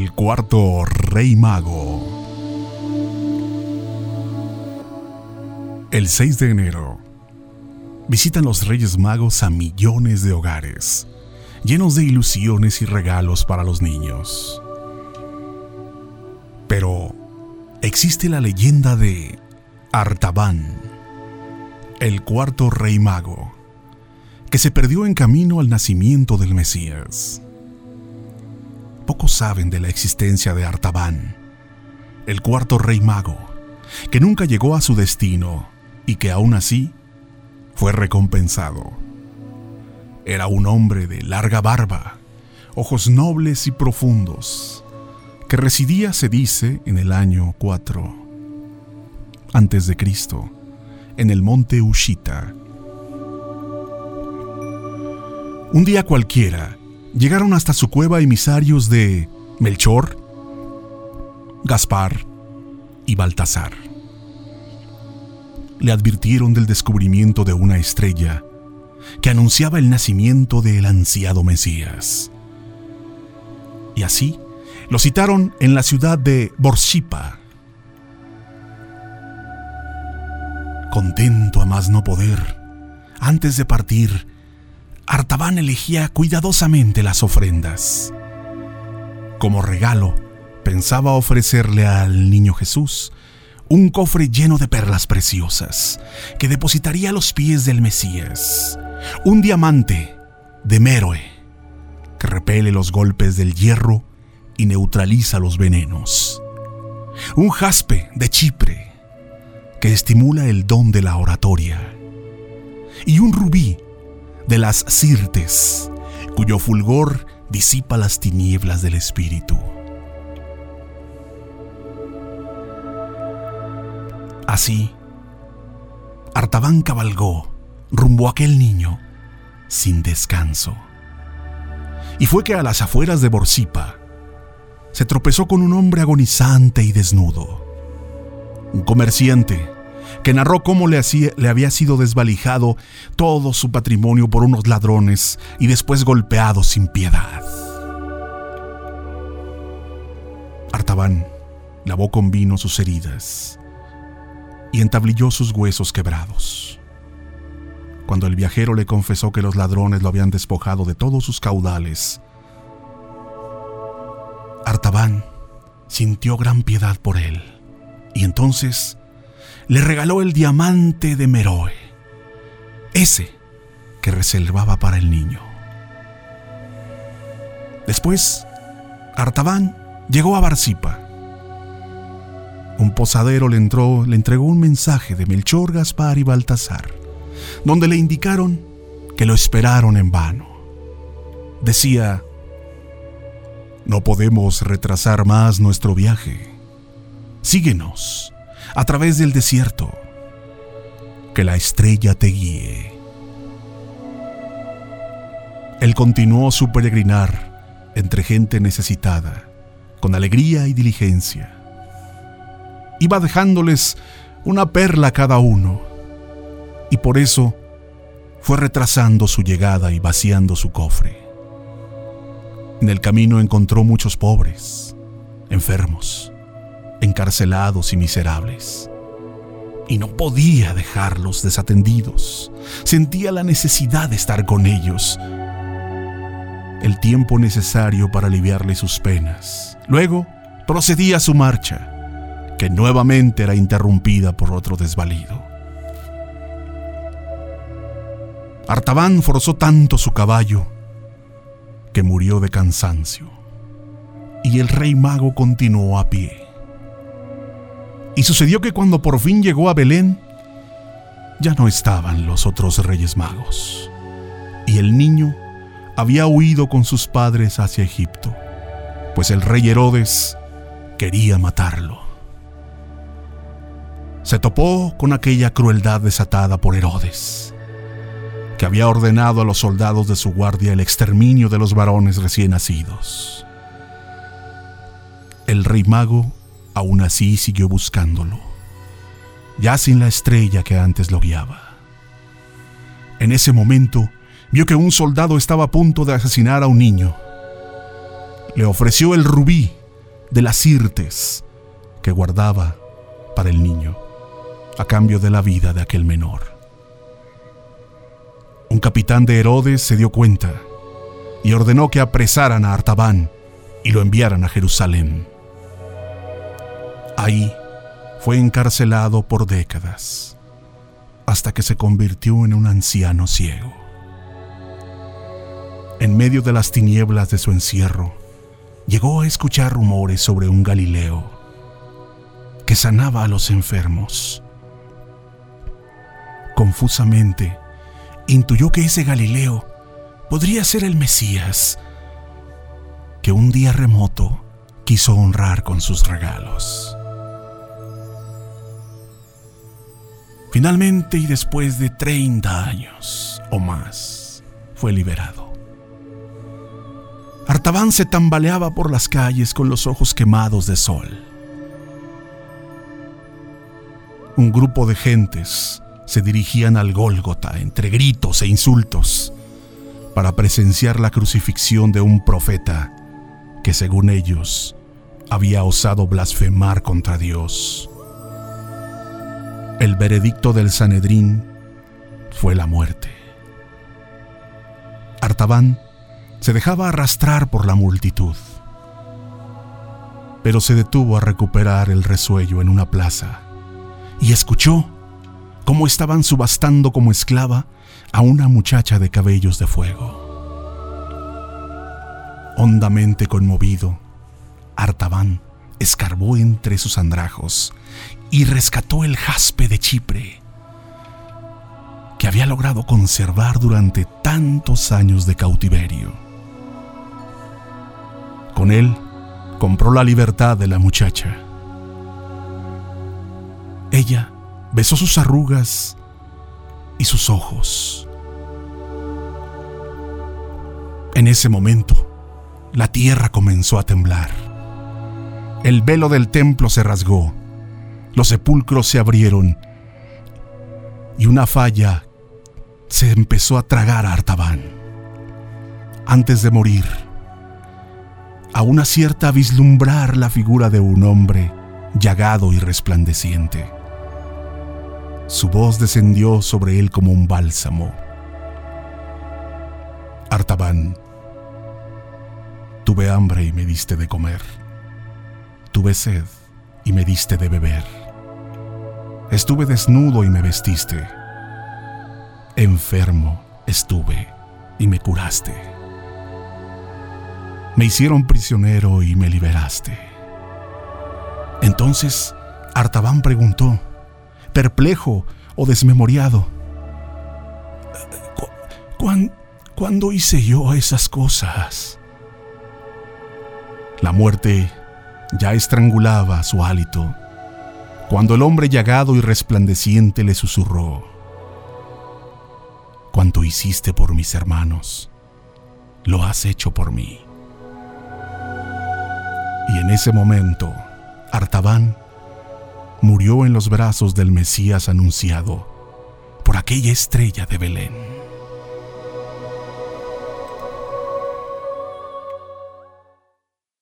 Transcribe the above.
El cuarto rey mago. El 6 de enero visitan los Reyes Magos a millones de hogares, llenos de ilusiones y regalos para los niños. Pero existe la leyenda de Artaban, el cuarto rey mago, que se perdió en camino al nacimiento del Mesías. Pocos saben de la existencia de Artaban, el cuarto rey mago, que nunca llegó a su destino y que aún así fue recompensado. Era un hombre de larga barba, ojos nobles y profundos, que residía, se dice, en el año 4 antes de Cristo, en el monte Ushita. Un día cualquiera, llegaron hasta su cueva emisarios de Melchor, Gaspar y Baltasar le advirtieron del descubrimiento de una estrella que anunciaba el nacimiento del ansiado Mesías. Y así lo citaron en la ciudad de Borsippa. Contento a más no poder, antes de partir, Artaban elegía cuidadosamente las ofrendas. Como regalo, pensaba ofrecerle al niño Jesús un cofre lleno de perlas preciosas que depositaría a los pies del Mesías, un diamante de Meroe que repele los golpes del hierro y neutraliza los venenos, un jaspe de Chipre que estimula el don de la oratoria y un rubí de las Sirtes cuyo fulgor disipa las tinieblas del espíritu. Así, Artaban cabalgó rumbo a aquel niño sin descanso. Y fue que a las afueras de Borsipa se tropezó con un hombre agonizante y desnudo. Un comerciante que narró cómo le, había sido desvalijado todo su patrimonio por unos ladrones y después golpeado sin piedad. Artaban lavó con vino sus heridas y entablilló sus huesos quebrados. Cuando el viajero le confesó que los ladrones lo habían despojado de todos sus caudales, Artaban sintió gran piedad por él y entonces le regaló el diamante de Meroe, ese que reservaba para el niño. Después, Artaban llegó a Barcipa un posadero le, entró, le entregó un mensaje de Melchor, Gaspar y Baltasar, donde le indicaron que lo esperaron en vano. Decía, no podemos retrasar más nuestro viaje. Síguenos a través del desierto. Que la estrella te guíe. Él continuó su peregrinar entre gente necesitada, con alegría y diligencia iba dejándoles una perla cada uno, y por eso fue retrasando su llegada y vaciando su cofre. En el camino encontró muchos pobres, enfermos, encarcelados y miserables. Y no podía dejarlos desatendidos. Sentía la necesidad de estar con ellos. El tiempo necesario para aliviarle sus penas. Luego procedía a su marcha que nuevamente era interrumpida por otro desvalido. Artaban forzó tanto su caballo que murió de cansancio, y el rey mago continuó a pie. Y sucedió que cuando por fin llegó a Belén, ya no estaban los otros reyes magos, y el niño había huido con sus padres hacia Egipto, pues el rey Herodes quería matarlo se topó con aquella crueldad desatada por Herodes, que había ordenado a los soldados de su guardia el exterminio de los varones recién nacidos. El rey mago aún así siguió buscándolo, ya sin la estrella que antes lo guiaba. En ese momento vio que un soldado estaba a punto de asesinar a un niño. Le ofreció el rubí de las irtes que guardaba para el niño, a cambio de la vida de aquel menor. Un capitán de Herodes se dio cuenta y ordenó que apresaran a Artaban y lo enviaran a Jerusalén. Ahí fue encarcelado por décadas, hasta que se convirtió en un anciano ciego. En medio de las tinieblas de su encierro, llegó a escuchar rumores sobre un Galileo que sanaba a los enfermos. Confusamente, intuyó que ese Galileo podría ser el Mesías, que un día remoto quiso honrar con sus regalos. Finalmente y después de 30 años o más, fue liberado. Artaban se tambaleaba por las calles con los ojos quemados de sol. Un grupo de gentes se dirigían al Gólgota entre gritos e insultos para presenciar la crucifixión de un profeta que según ellos había osado blasfemar contra Dios. El veredicto del Sanedrín fue la muerte. Artaban se dejaba arrastrar por la multitud, pero se detuvo a recuperar el resuello en una plaza y escuchó cómo estaban subastando como esclava a una muchacha de cabellos de fuego. Hondamente conmovido, Artaban escarbó entre sus andrajos y rescató el jaspe de Chipre que había logrado conservar durante tantos años de cautiverio. Con él compró la libertad de la muchacha. Ella besó sus arrugas y sus ojos. En ese momento, la tierra comenzó a temblar. El velo del templo se rasgó, los sepulcros se abrieron y una falla se empezó a tragar a Artaban. Antes de morir, aún acierta a vislumbrar la figura de un hombre llagado y resplandeciente. Su voz descendió sobre él como un bálsamo. Artaban, tuve hambre y me diste de comer. Tuve sed y me diste de beber. Estuve desnudo y me vestiste. Enfermo estuve y me curaste. Me hicieron prisionero y me liberaste. Entonces Artaban preguntó, perplejo o desmemoriado, ¿cuándo hice yo esas cosas? La muerte ya estrangulaba su hálito, cuando el hombre llagado y resplandeciente le susurró, Cuanto hiciste por mis hermanos, lo has hecho por mí. Y en ese momento, Artaban murió en los brazos del Mesías anunciado por aquella estrella de Belén.